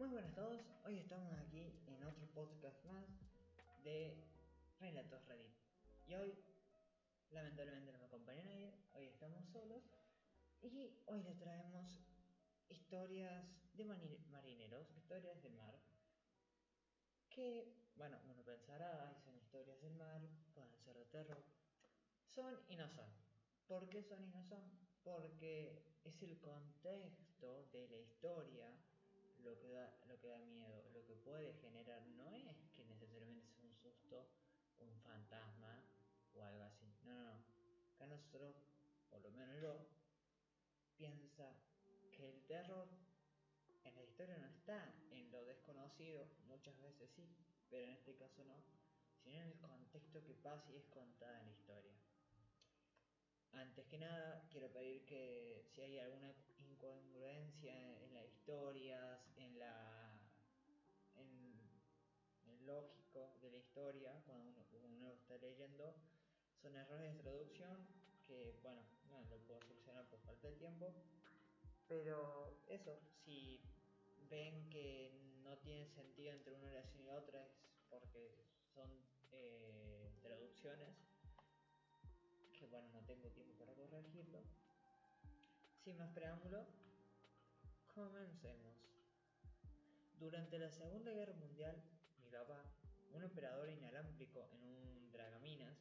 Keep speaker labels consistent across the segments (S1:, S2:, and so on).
S1: Muy buenas a todos, hoy estamos aquí en otro podcast más de Relatos Reddit. Y hoy, lamentablemente no me acompaña nadie, hoy estamos solos y hoy les traemos historias de marineros, historias del mar. Que, bueno, uno pensará, son historias del mar, pueden ser de terror. Son y no son. ¿Por qué son y no son? Porque es el contexto de la historia lo que da, lo que da miedo, lo que puede generar no es que necesariamente sea un susto, un fantasma o algo así. No, no, no. Acá nosotros, por lo menos yo, piensa que el terror en la historia no está en lo desconocido, muchas veces sí, pero en este caso no, sino en el contexto que pasa y es contada en la historia. Antes que nada, quiero pedir que si hay alguna incongruencia en las historias, lógico de la historia, cuando uno, lo está leyendo, son errores de traducción que, bueno, no lo puedo solucionar por falta de tiempo. Pero eso, si ven que no tiene sentido entre una oración y otra, es porque son eh, traducciones que bueno, no tengo tiempo para corregirlo. Sin más preámbulo, comencemos. Durante la Segunda Guerra Mundial, un operador inalámbrico en un dragaminas,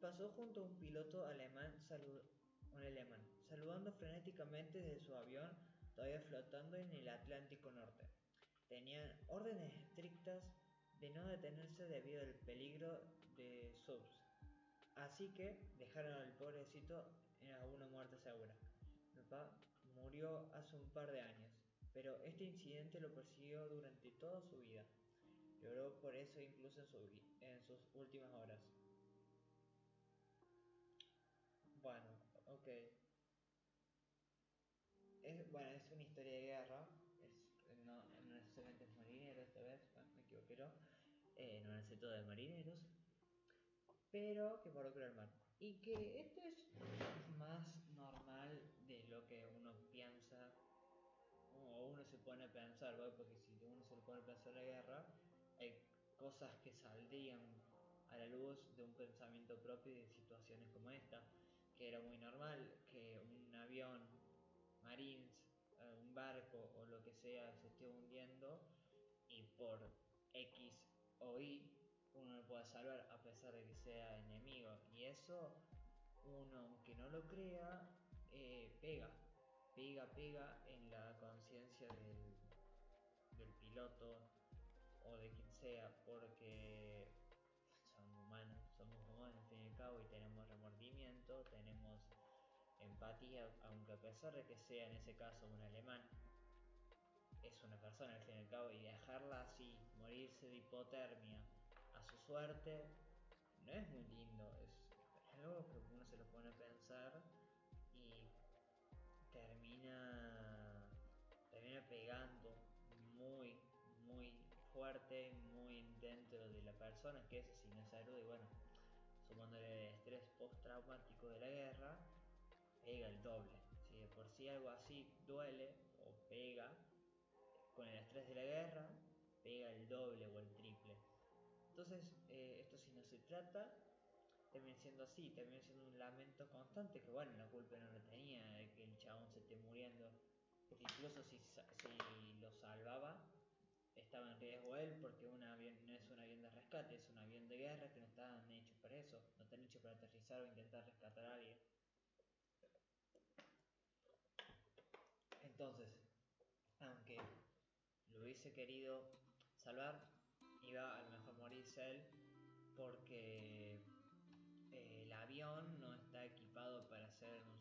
S1: pasó junto a un piloto alemán, un alemán saludando frenéticamente desde su avión todavía flotando en el Atlántico Norte. Tenían órdenes estrictas de no detenerse debido al peligro de subs Así que dejaron al pobrecito a una muerte segura. Mi papá murió hace un par de años, pero este incidente lo persiguió durante toda su vida. Lloró por eso incluso en, sus últimas horas. Bueno, ok. Es, bueno, es una historia de guerra. no, necesariamente es marinero esta vez, me equivoqué. No, eh, no necesito de marineros pero que por el mar. Y que esto es más normal de lo que uno piensa o uno se pone a pensar, porque si uno se pone a pensar la guerra, hay cosas que saldrían a la luz de un pensamiento propio y de situaciones como esta, que era muy normal que un avión, marines, eh, un barco o lo que sea se esté hundiendo y por X o Y uno lo puede salvar a pesar de que sea enemigo. Y eso, uno aunque no lo crea, eh, pega, pega, pega en la conciencia del, piloto sea, porque somos humanos, somos humanos al fin y al cabo y tenemos remordimiento, tenemos empatía, aunque a pesar de que sea en ese caso un alemán, es una persona al fin y al cabo y dejarla así, morirse de hipotermia a su suerte, no es muy lindo, es, algo que uno se lo pone a pensar y termina, termina pegando muy, muy fuerte, muy dentro de la persona que es sin salud y bueno, sumándole el estrés postraumático de la guerra, pega el doble. Si de por sí algo así duele o pega, con el estrés de la guerra, pega el doble o el triple. Entonces, eh, esto si no se trata, termina siendo así, termina siendo un lamento constante, que bueno, la culpa no lo tenía que el chabón se esté muriendo. Incluso si, si lo salvaba, estaba en riesgo él, porque un avión no es un avión de rescate, es un avión de guerra que no estaban hechos para eso, no están hechos para aterrizar o intentar rescatar a alguien. Entonces, aunque lo hubiese querido salvar, iba a lo mejor morirse él porque eh, el avión no está equipado para ser un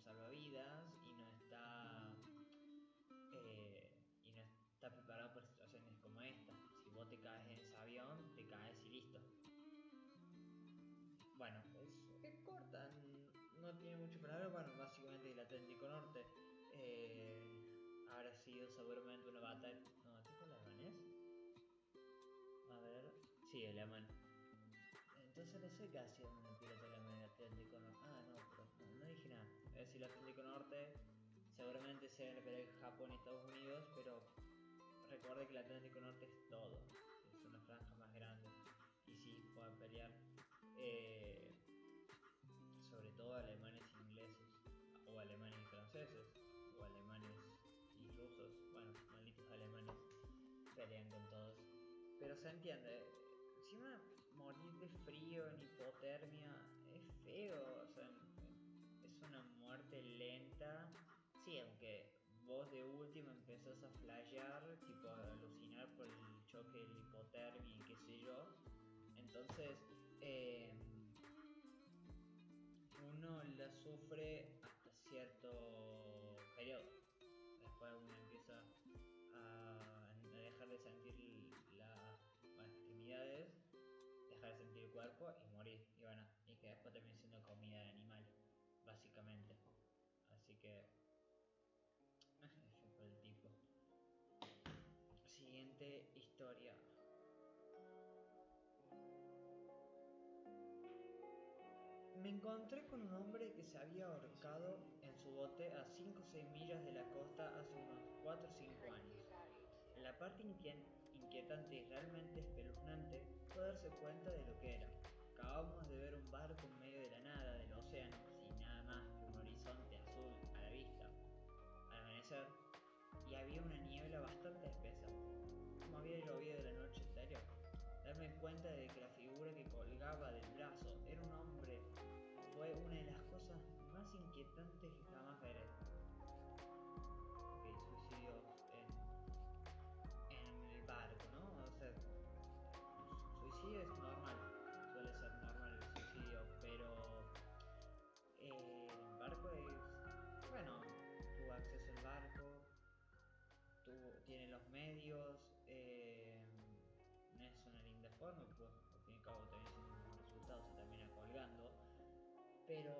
S1: seguramente una batalla. No, ¿qué fue la a ver. Sí, alemán. Entonces no sé qué hacía un piloto alemán en el Atlántico Norte. Ah, no, pero no, dije nada. Es decir, el Atlántico Norte seguramente sea el Japón y Estados Unidos, pero recuerde que el Atlántico Norte es todo, es una franja más grande y sí pueden pelear eh, sobre todo alemanes e ingleses o alemanes y franceses se entiende. Encima morir de frío en hipotermia es feo, o sea, es una muerte lenta. Sí, aunque vos de último empezás a flashear, tipo a alucinar por el choque de la hipotermia y qué sé yo. Entonces, eh, uno la sufre básicamente. Así que, el tipo. Siguiente historia. Me encontré con un hombre que se había ahorcado en su bote a 5 o 6 millas de la costa hace unos 4 o 5 años. La parte inquietante y realmente espeluznante fue darse cuenta de lo que era. Acabamos de ver un barco en medio de la nada del océano, amanecer, y había una niebla bastante espesa, como había llovido la noche anterior darme cuenta de que la figura que colgaba del forma, pues al fin y al cabo también siendo un resultado se termina colgando, pero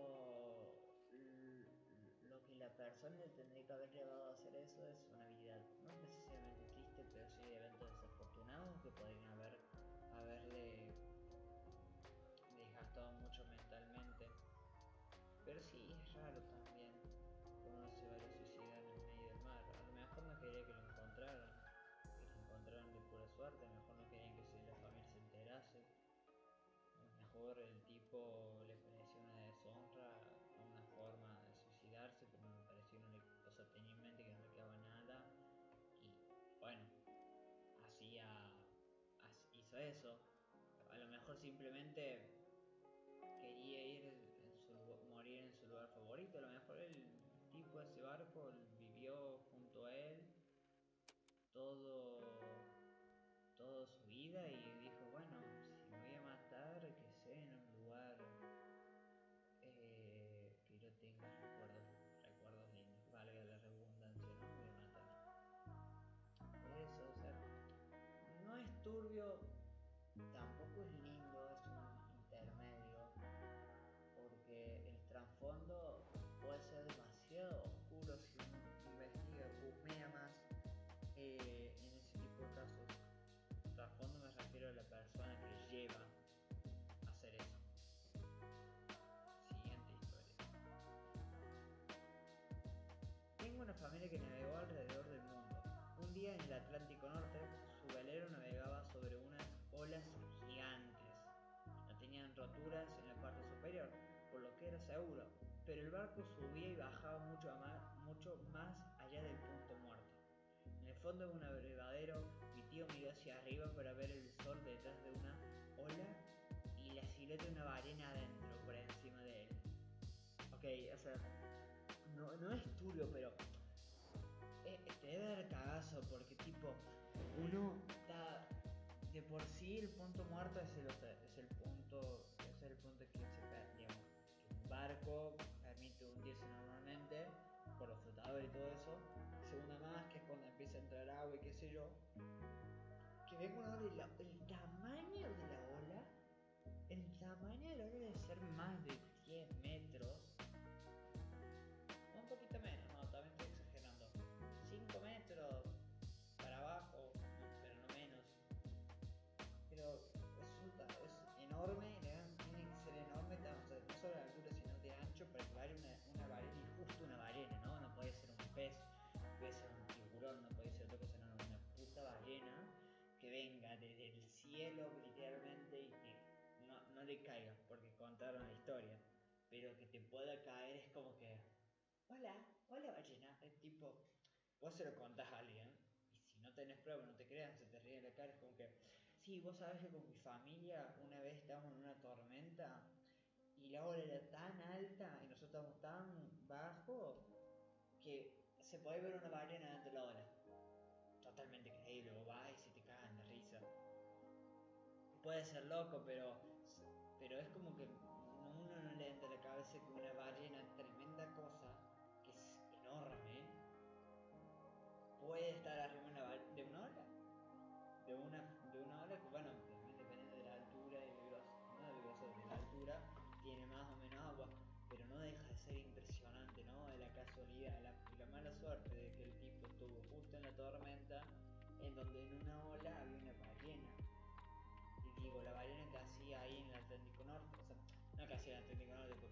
S1: lo que la persona tendría que haber llevado a hacer eso es una vida no necesariamente triste, pero sí eventos desafortunados que podrían haber haberle desgastado mucho mentalmente. Pero sí, es raro El tipo le pareció una deshonra, una forma de suicidarse, pero me pareció una cosa tenía en mente que no le quedaba nada. Y bueno, hacía, hizo eso. A lo mejor simplemente quería ir en morir en su lugar favorito. A lo mejor el tipo de ese barco vivió junto a él todo, toda su vida y por lo que era seguro, pero el barco subía y bajaba mucho más, mucho más allá del punto muerto. En el fondo de un abrevadero, mi tío miró hacia arriba para ver el sol detrás de una ola y la silueta de una ballena adentro, por encima de él. Ok, o sea, no, no es turbio, pero eh, te debe dar cagazo porque tipo, uno está de por sí el punto muerto es el, es punto es el punto que se un barco permite hundirse normalmente por los flotadores y todo eso. Segunda más, que es cuando empieza a entrar agua y qué sé yo. Que venga una el tamaño venga desde el cielo literalmente y que no, no le caiga porque contaron la historia, pero que te pueda caer es como que, hola, hola ballena, es tipo, vos se lo contás a alguien y si no tenés prueba, no te crean, se te ríe la cara, es como que, sí, vos sabés que con mi familia una vez estábamos en una tormenta y la ola era tan alta y nosotros estábamos tan bajos que se puede ver una ballena dentro de la ola. Totalmente creíble, vos vas Puede ser loco, pero, pero es como que uno no le entra a la cabeza que una ballena, tremenda cosa, que es enorme, puede estar arriba de una ola. De una, de una ola que, bueno, dependiendo de la altura y del no del de la altura, tiene más o menos agua pero no deja de ser impresionante, ¿no? De la casualidad, la, la mala suerte de que el tipo estuvo justo en la tormenta, en donde en una ola había no que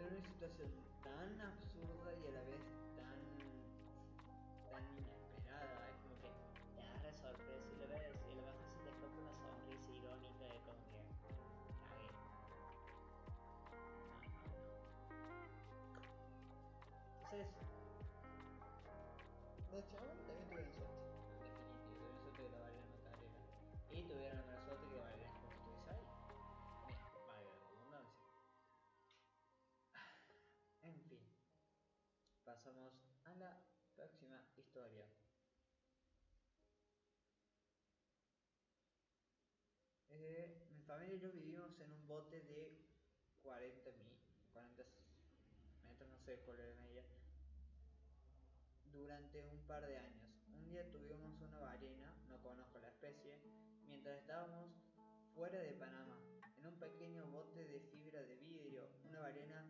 S1: en una situación tan absurda y a la vez Pasamos a la próxima historia. Eh, mi familia y yo vivimos en un bote de 40, 40 metros, no sé cuál era ella, durante un par de años. Un día tuvimos una ballena, no conozco la especie, mientras estábamos fuera de Panamá, en un pequeño bote de fibra de vidrio. Una ballena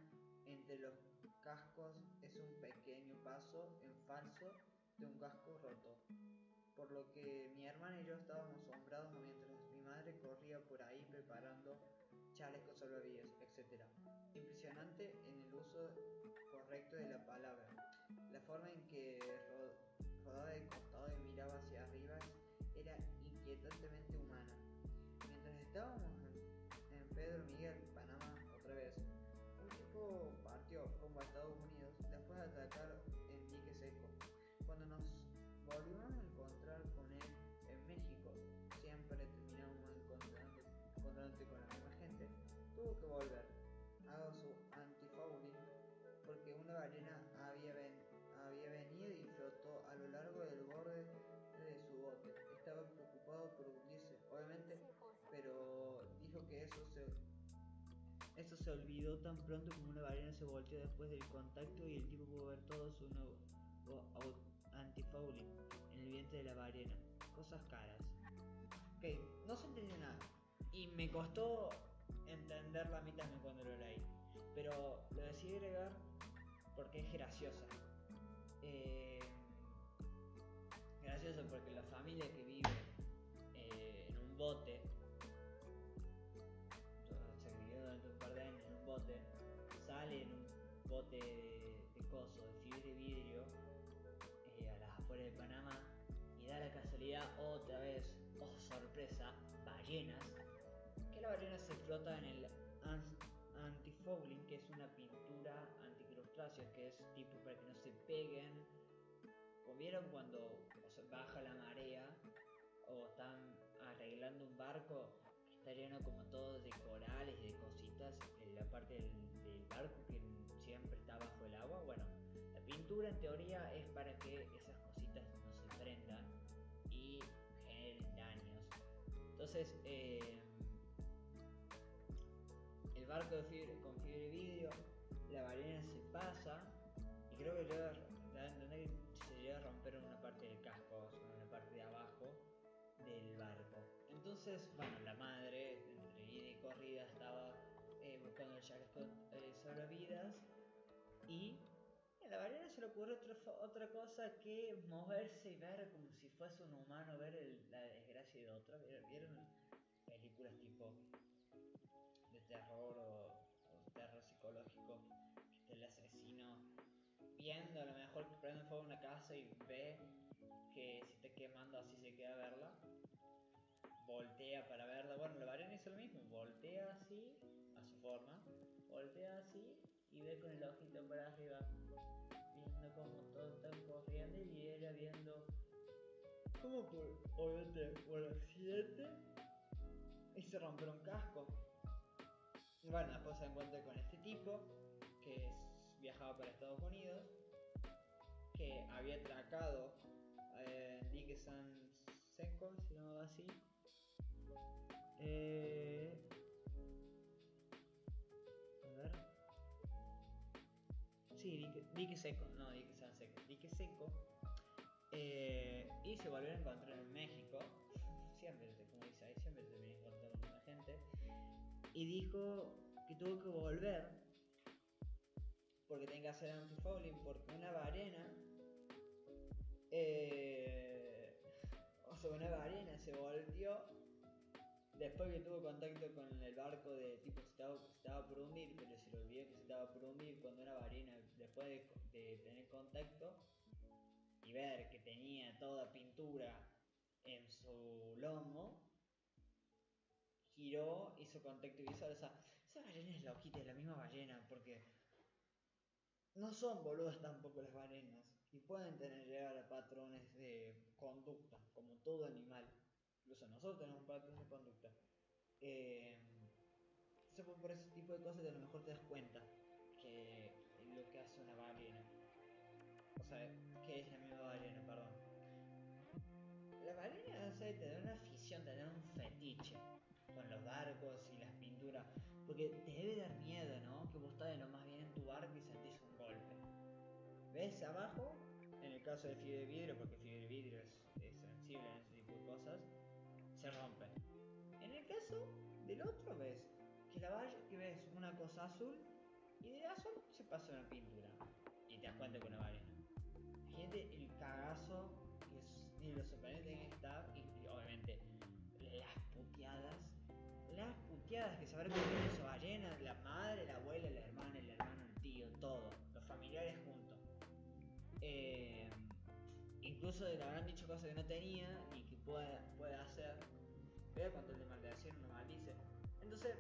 S1: entre los cascos es un pequeño paso en falso de un casco roto. Por lo que mi hermana y yo estábamos asombrados mientras mi madre corría por ahí preparando chalecos salvavidas, etc. Impresionante en el uso correcto de la palabra. La forma en que rodaba eso se olvidó tan pronto como una ballena se volteó después del contacto y el tipo pudo ver todo su nuevo anti-fouling en el vientre de la ballena. Cosas caras. Ok, no se entendió nada. Y me costó entender la mitad cuando lo leí. Pero lo decidí agregar porque es graciosa. Eh, gracioso porque la familia que coso de fibra de vidrio eh, a las afueras de Panamá y da la casualidad otra vez, oh sorpresa, ballenas, que la ballena se flota en el anti-fouling, que es una pintura anticrustáceos, que es tipo para que no se peguen. Como vieron cuando baja la marea o están arreglando un barco que está lleno como todo de corales en teoría es para que esas cositas no se prendan y generen daños. Entonces, eh, el barco de con fibra de vidrio, la ballena se pasa y creo que se llega a romper una parte del casco, en una parte de abajo del barco. Entonces, bueno, la madre, entre ida y corrida, estaba eh, buscando el chaleco eh, salvavidas y la ballena se le ocurrió otra, cosa que moverse y ver como si fuese un humano, ver la desgracia de otro. ¿Vieron películas tipo de terror o, terror psicológico, que el asesino viendo a lo mejor que prende fuego una casa y ve que si está quemando así se queda a verla, voltea para verla, bueno, la ballena hizo lo mismo, voltea así, a su forma, voltea así y ve con el ojito para arriba, como todo está corriendo y era viendo como por, obviamente, por accidente y se rompió un casco. Bueno, después se encuentra con este tipo que viajaba para Estados Unidos, que había atracado eh, San Seco, se llamaba así. Eh, a ver. Sí, dique, seco, no San Seco. Eh, y se volvieron a encontrar en México. Siempre, como dice ahí, siempre se viene encontrando con la gente y dijo que tuvo que volver porque tenía que hacer anti-fouling porque una balena eh, o sea una balena se volvió después que tuvo contacto con el barco de tipo se estaba, por hundir pero se le olvidó que se estaba por hundir cuando una balena después de, tener y ver que tenía toda pintura en su lomo giró, hizo contacto visual. O sea, esa ballena es loquita, es la misma ballena, porque no son boludas tampoco las ballenas. Y pueden tener llegar a patrones de conducta, como todo animal. Incluso nosotros tenemos patrones de conducta. Eh, por ese tipo de cosas a lo mejor te das cuenta que lo que hace una ballena. Que es la misma ballena, perdón. La ballena, no sé, te da una afición, te da un fetiche con los barcos y las pinturas. Porque te debe dar miedo, ¿no? Que vos estás de más bien en tu barco y sentís un golpe. ¿Ves abajo? En el caso del fibra de vidrio, porque el fibra de vidrio es, sensible en ese tipo de cosas, se rompe. En el caso del otro, ves que la valla, que ves una cosa azul y de azul se pasa una pintura y te das cuenta con una balena. Y obviamente las puteadas las puteadas que saber viene su ballena, la madre, la abuela, la hermana, el hermano, el tío, todo, los familiares juntos. Eh, incluso le habrán dicho cosas que no tenía y que pueda, pueda hacer. Vea cuando le maldición no maldice. Entonces,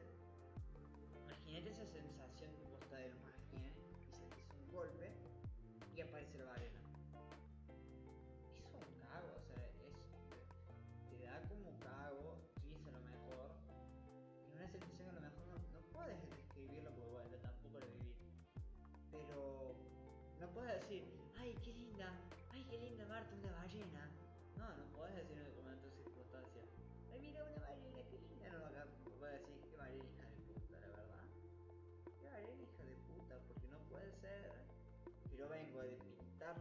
S1: yo vengo a pintar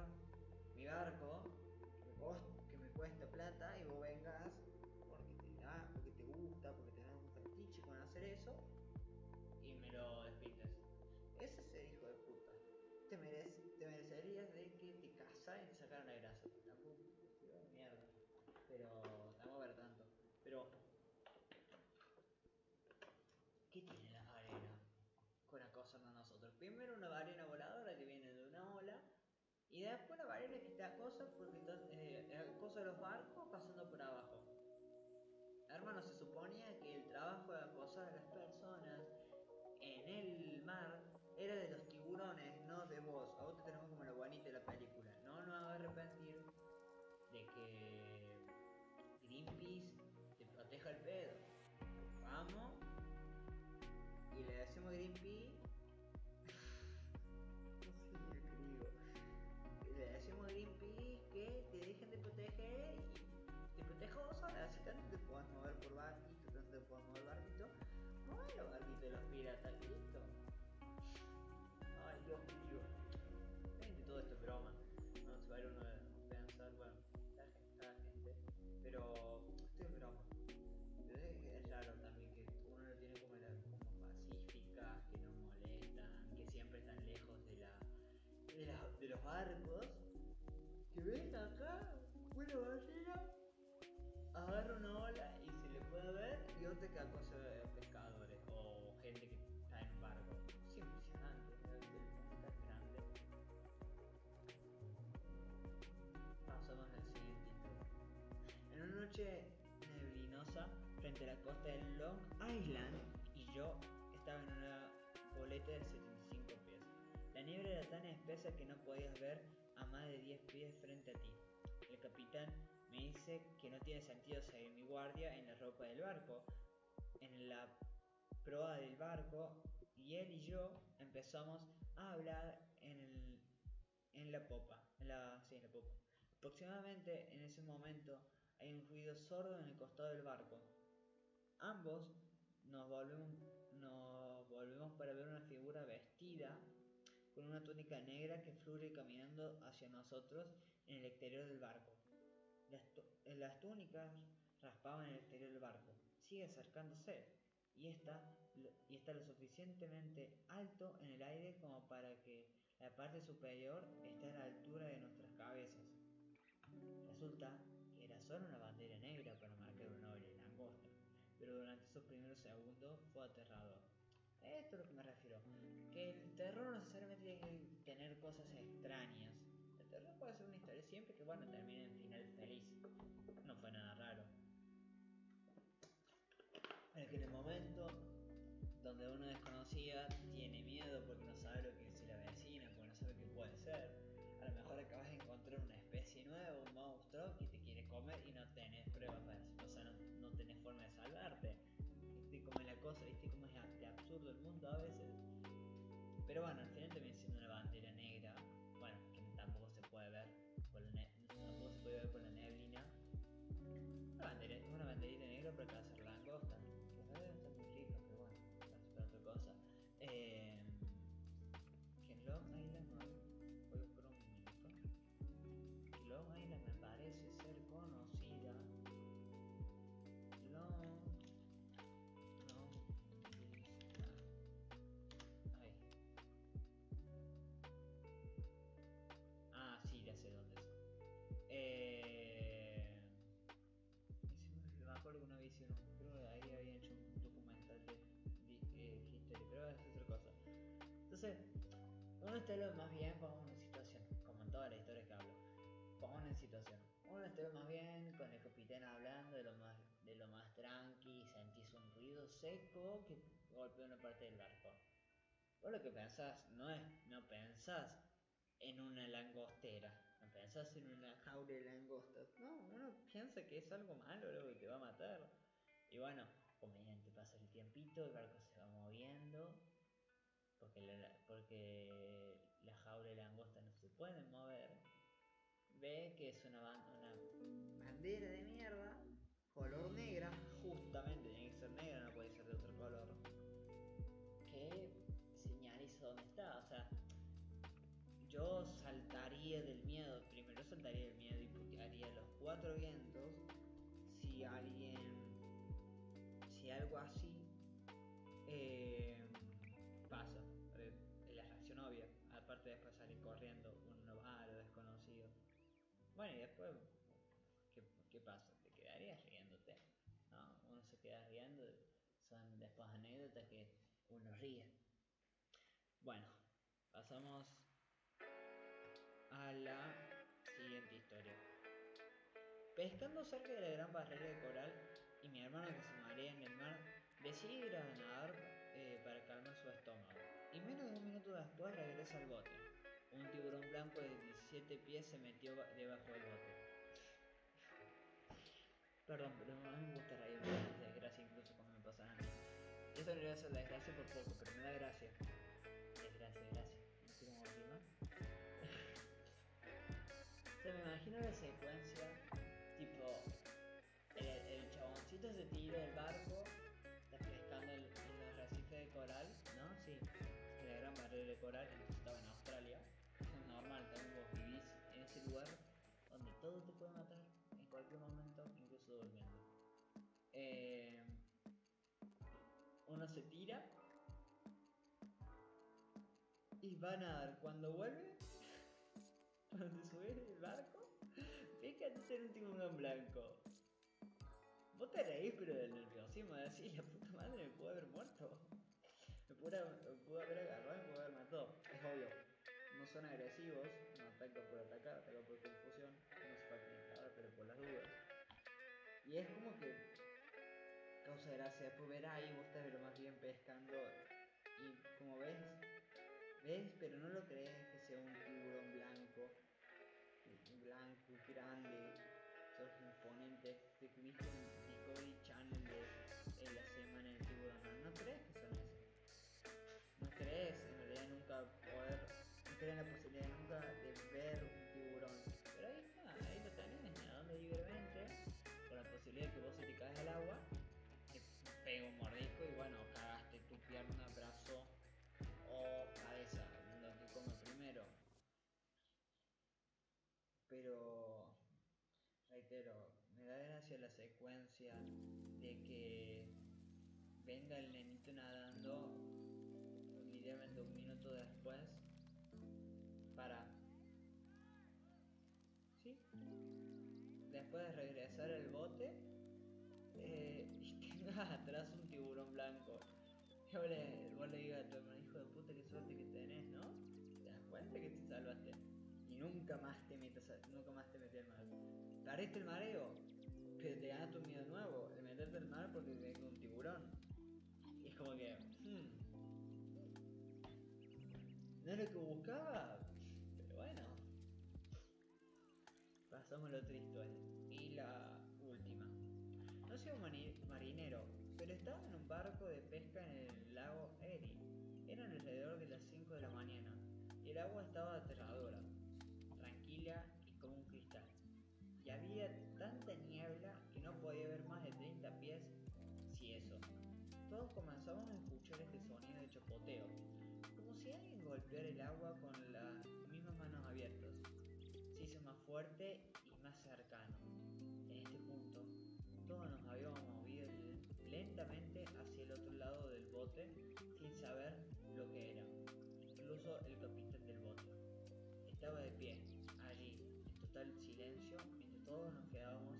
S1: mi barco, después la variable que acosa porque eh, acosa los barcos barcos. Que ven acá, una ballena, agarra una ola y se le puede ver y otra que acosa de pescadores o gente que está en barco. Es impresionante, es grande. Pasamos al siguiente En una noche neblinosa frente a la costa de Long Island y yo estaba en una boleta de 75 pies. La niebla era tan espesa que no podías ver a más de 10 pies frente a ti. El capitán me dice que no tiene sentido seguir mi guardia en la ropa del barco. En la proa del barco y él y yo empezamos a hablar en, en la popa. En la, sí, en la popa. Aproximadamente en ese momento hay un ruido sordo en el costado del barco. Ambos nos volvemos, nos volvemos para ver una figura vestida con una túnica negra que fluye caminando hacia nosotros en el exterior del barco. Las, las túnicas raspaban el exterior del barco. Sigue acercándose y está, lo suficientemente alto en el aire como para que la parte superior esté a la altura de nuestras cabezas. Resulta era solo una bandera negra para marcar una y langosta, pero durante esos primeros segundos fue aterrador. Esto es lo que me refiero, que el terror no necesariamente tiene que tener cosas extrañas. El terror puede ser una historia siempre que bueno termine en final feliz. No fue nada raro. En momento mundo a veces. Pero bueno, lo más bien con una situación, como en todas las historias que hablo Pongo en situación. Uno estuvo más bien con el capitán hablando de lo más, de lo más tranqui, sentís un ruido seco que golpea una parte del barco. Vos lo que pensás no es, no pensás en una langostera, no pensás en una jaula de langostas, no, uno piensa que es algo malo, lo que te va a matar. Y bueno, mediante pasa el tiempito, el barco se va moviendo, porque porque la jaula de langostas no se pueden mover, ve que es una, una bandera de mierda, color negra, justamente tiene que ser negra, no puede ser de otro color, que señaliza dónde está. O sea, yo saltaría del miedo, primero saltaría del miedo y haría los cuatro vientos Bueno, y después, ¿qué, pasa? Te quedarías riéndote. ¿no? Uno se queda riendo, son después anécdotas que uno ríe. Bueno, pasamos a la siguiente historia. Pescando cerca de la gran barrera de coral y mi hermano que se marea en el mar decide ir a nadar eh, para calmar su estómago. Y menos de un minuto después regresa al bote. Un tiburón blanco de 17 pies se metió debajo del bote. Perdón, pero mí me gusta reírme de desgracia incluso cuando me pasan a mí. Esto no le la desgracia por poco, pero me da gracia. Desgracia, gracia. No sé cómo Se me imagino la secuencia, tipo, el, el chaboncito se tira del barco, está pescando en los arrecifes de coral, ¿no? Sí, en la gran barrera de coral, todo te puede matar en cualquier momento, incluso durmiendo. Eh, uno se tira y va a nadar. Cuando vuelve, cuando te subes del barco, fíjate ser un tiburón blanco. Vos te reís, pero del nerviosismo de decir, la puta madre me pudo haber muerto. Me pudo, haber agarrado y me pudo haber matado. Es obvio. No son agresivos, no atacan por atacar, atacan Y es como que causa gracia. Después ver ahí vos lo más bien pescando. Y como ves, ves, pero no lo crees que sea un tiburón blanco. Blanco, grande, sos imponente. Te viste en Discovery Channel de, la semana del tiburón. No, crees que son eso. No crees en realidad nunca poder. No crees en la posibilidad Pero, reitero, me da gracia la secuencia de que venga el nenito nadando literalmente un minuto después para... ¿Sí? Después de regresar al bote, eh, y tengas atrás un tiburón blanco. Y vos le, vos le digas a tu hermano, hijo de puta, qué suerte que tenés, ¿no? Te das cuenta que te nunca más te metas, nunca más te metes al mar. Perdiste el mareo, pero te gana tu miedo nuevo, de meterte al mar porque tengo un tiburón. Y es como que, hmm, no es lo que buscaba, pero bueno. Pasamos a otra historia. Y la última. No soy un marinero, pero estaba en un barco de pesca en el lago Erie. Eran alrededor de las 5 de la mañana y el agua estaba aterradora, con las mismas manos abiertas. Se hizo más fuerte y más cercano. En este punto, todos nos habíamos movido lentamente hacia el otro lado del bote sin saber lo que era, incluso el capitán del bote. Estaba de pie, allí, en total silencio, mientras todos nos quedábamos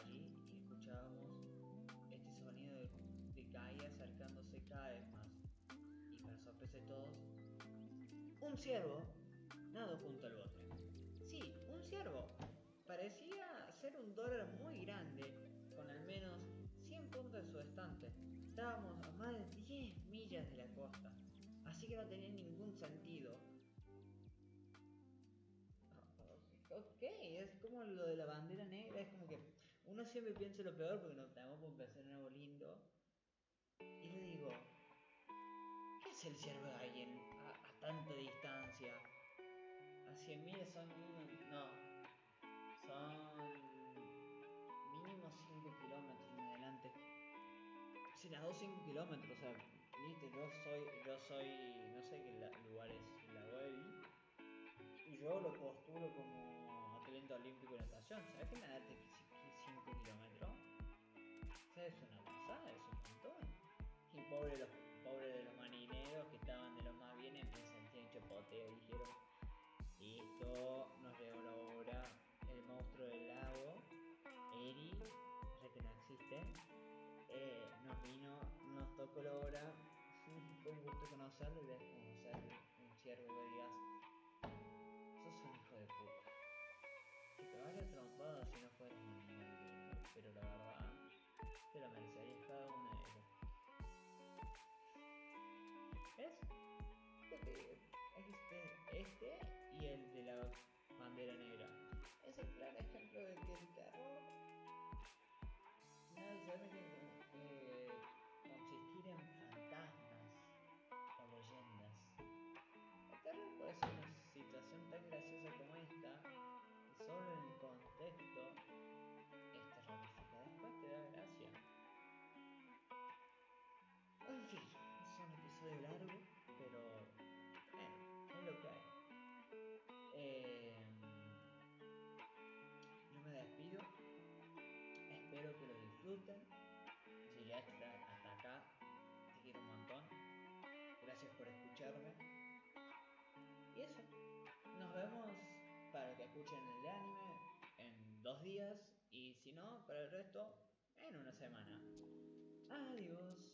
S1: allí y escuchábamos este sonido de, de caída acercándose cada vez más. Y para sorpresa de todos, un ciervo nado junto al bote. Sí, un ciervo. Parecía ser un dólar muy grande con al menos 100 puntos de su estante. Estábamos a más de 10 millas de la costa, así que no tenía ningún sentido. Ok, es como lo de la bandera negra, es como que uno siempre piensa lo peor porque no por empezar en algo lindo. Y le digo, ¿qué es el ciervo de alguien 100.000 son. No. Son. Mínimo 5 kilómetros en adelante. Si las dos 5 kilómetros, o sea, viste, yo soy. Yo soy. No sé qué la, lugar es la web. Y yo lo postulo como atleta olímpico de natación. ¿Sabes que nadate 5 kilómetros? O sea, es una pasada, es un montón. Y pobre los, pobre de los marineros que estaban de los más bienes, me sentí en chapoteo dijeron, nos llegó la obra El monstruo del lago, Eri, no sé que no existe, eh, nos vino, nos tocó la obra, fue un gusto conocerlo y desconocer un ciervo que digas, sos un hijo de puta. Que te vaya trompado si no fueras un lindo, pero la verdad, te lo merecerías cada uno de ellos. ¿Ves? Este, este y el de la bandera negra. Es el claro ejemplo de que el terror no necesariamente eh, consistir en fantasmas o leyendas. El terror puede ser una situación tan graciosa como esta, y solo en el contexto es terrorífica. Después te da gracia. En fin, es un episodio largo, llegaste hasta acá, te un montón. Gracias por escucharme. Y eso. Nos vemos para que escuchen el anime en dos días. Y si no, para el resto, en una semana. Adiós.